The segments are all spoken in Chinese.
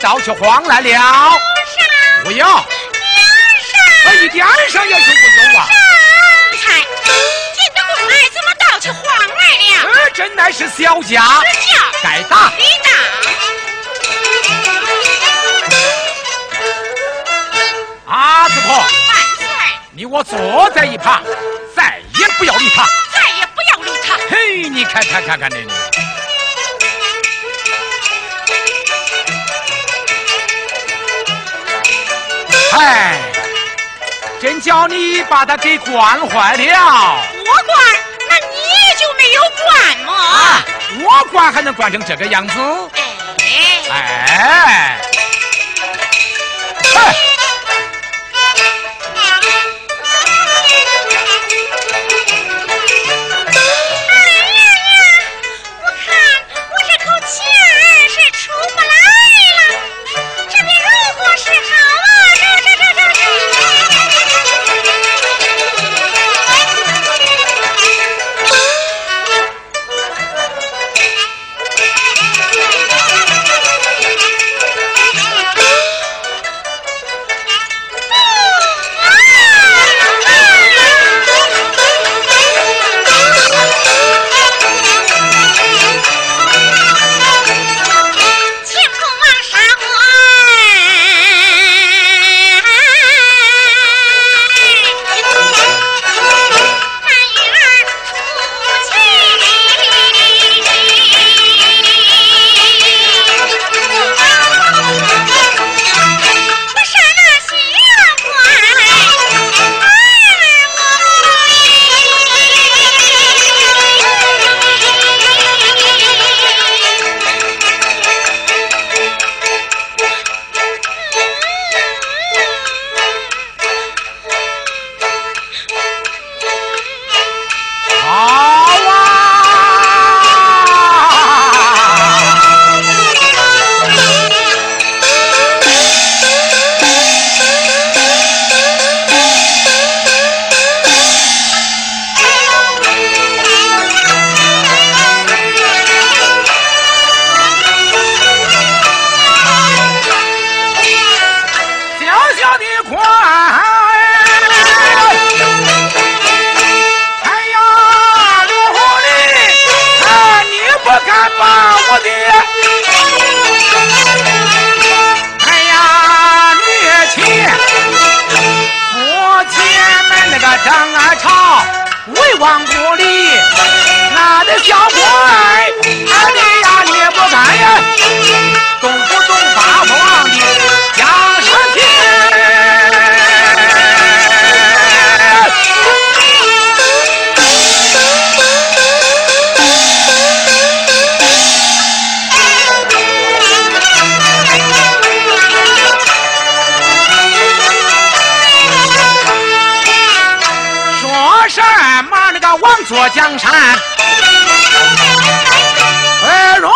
把脚倒去慌来了。不要，我一点声也是不有啊。才，金的公儿怎么倒起慌来了？呃，真乃是小家，该打。你打。阿子婆，万岁！你我坐在一旁，再也不要理他。再也不要理他。嘿，你看看看看你。真叫你把他给惯坏了。我惯，那你就没有惯吗？我惯还能惯成这个样子？哎哎，官，哎呀，刘红丽，哎，你不敢把我的，哎呀，你去，我前面那个张二朝，为王府里，那的小鬼，哎呀，你不敢呀。坐江山不容易，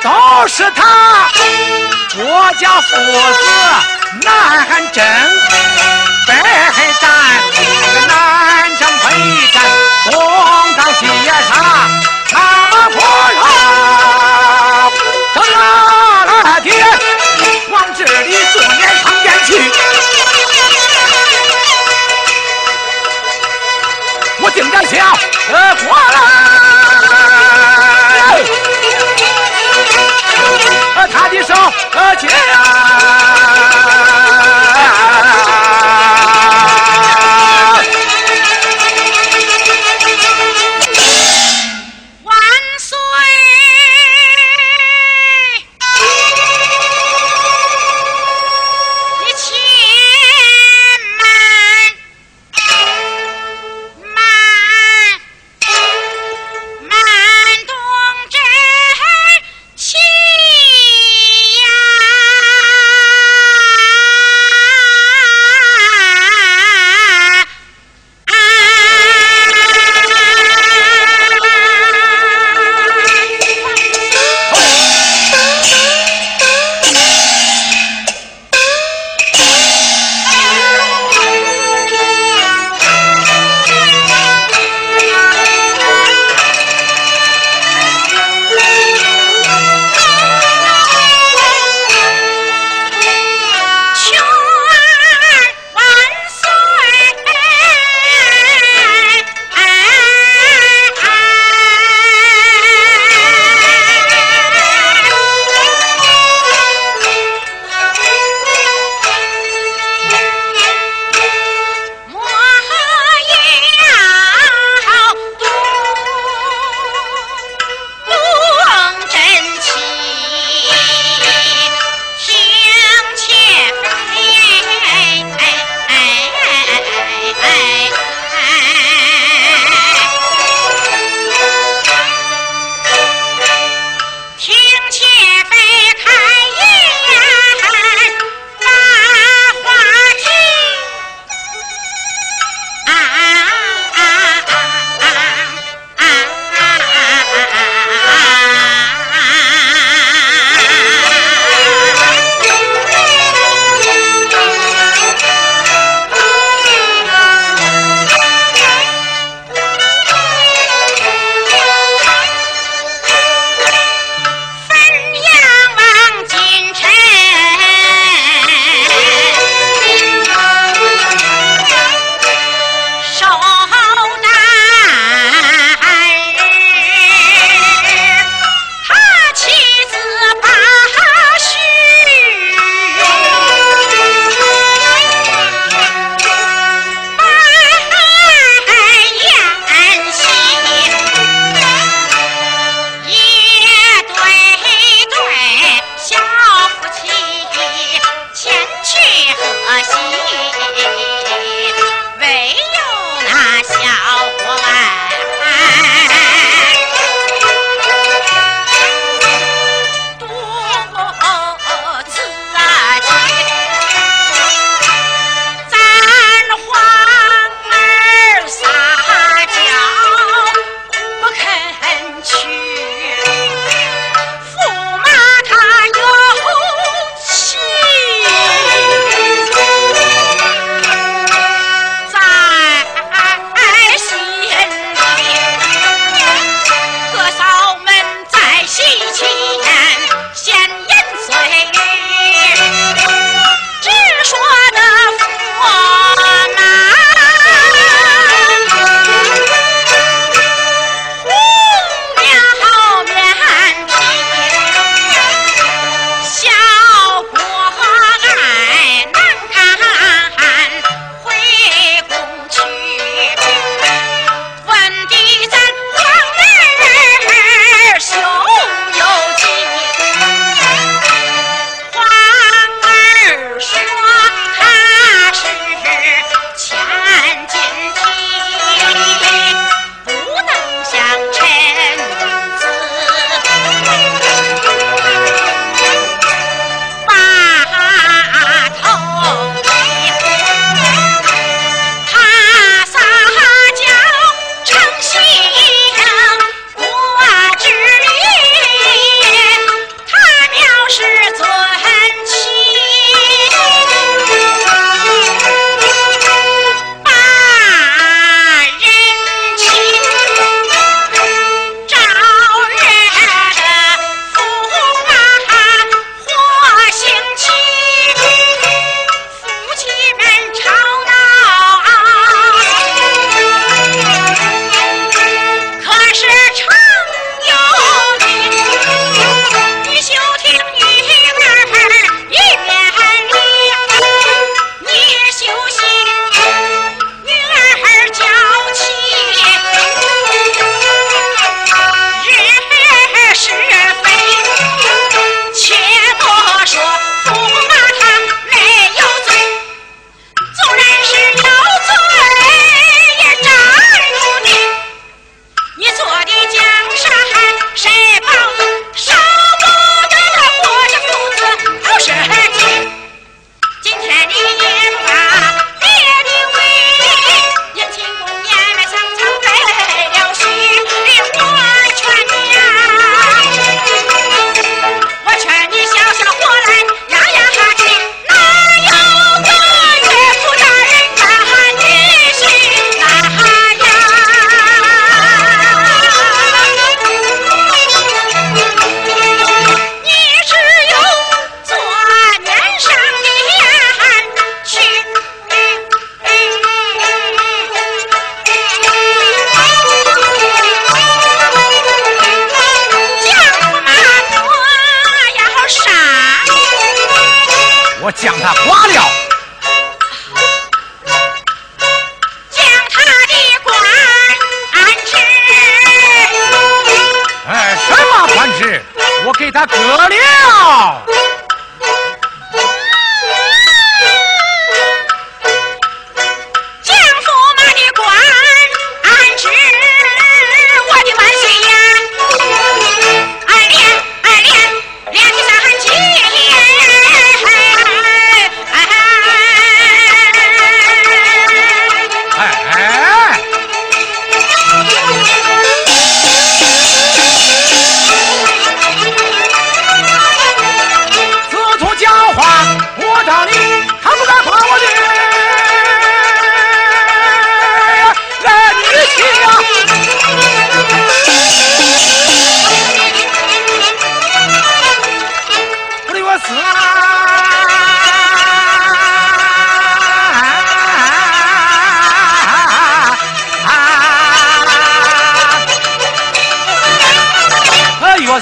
都是他国家父子南征北战，南征北战东张西杀，他们破了正大的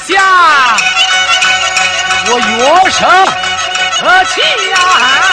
下，我越生和气呀！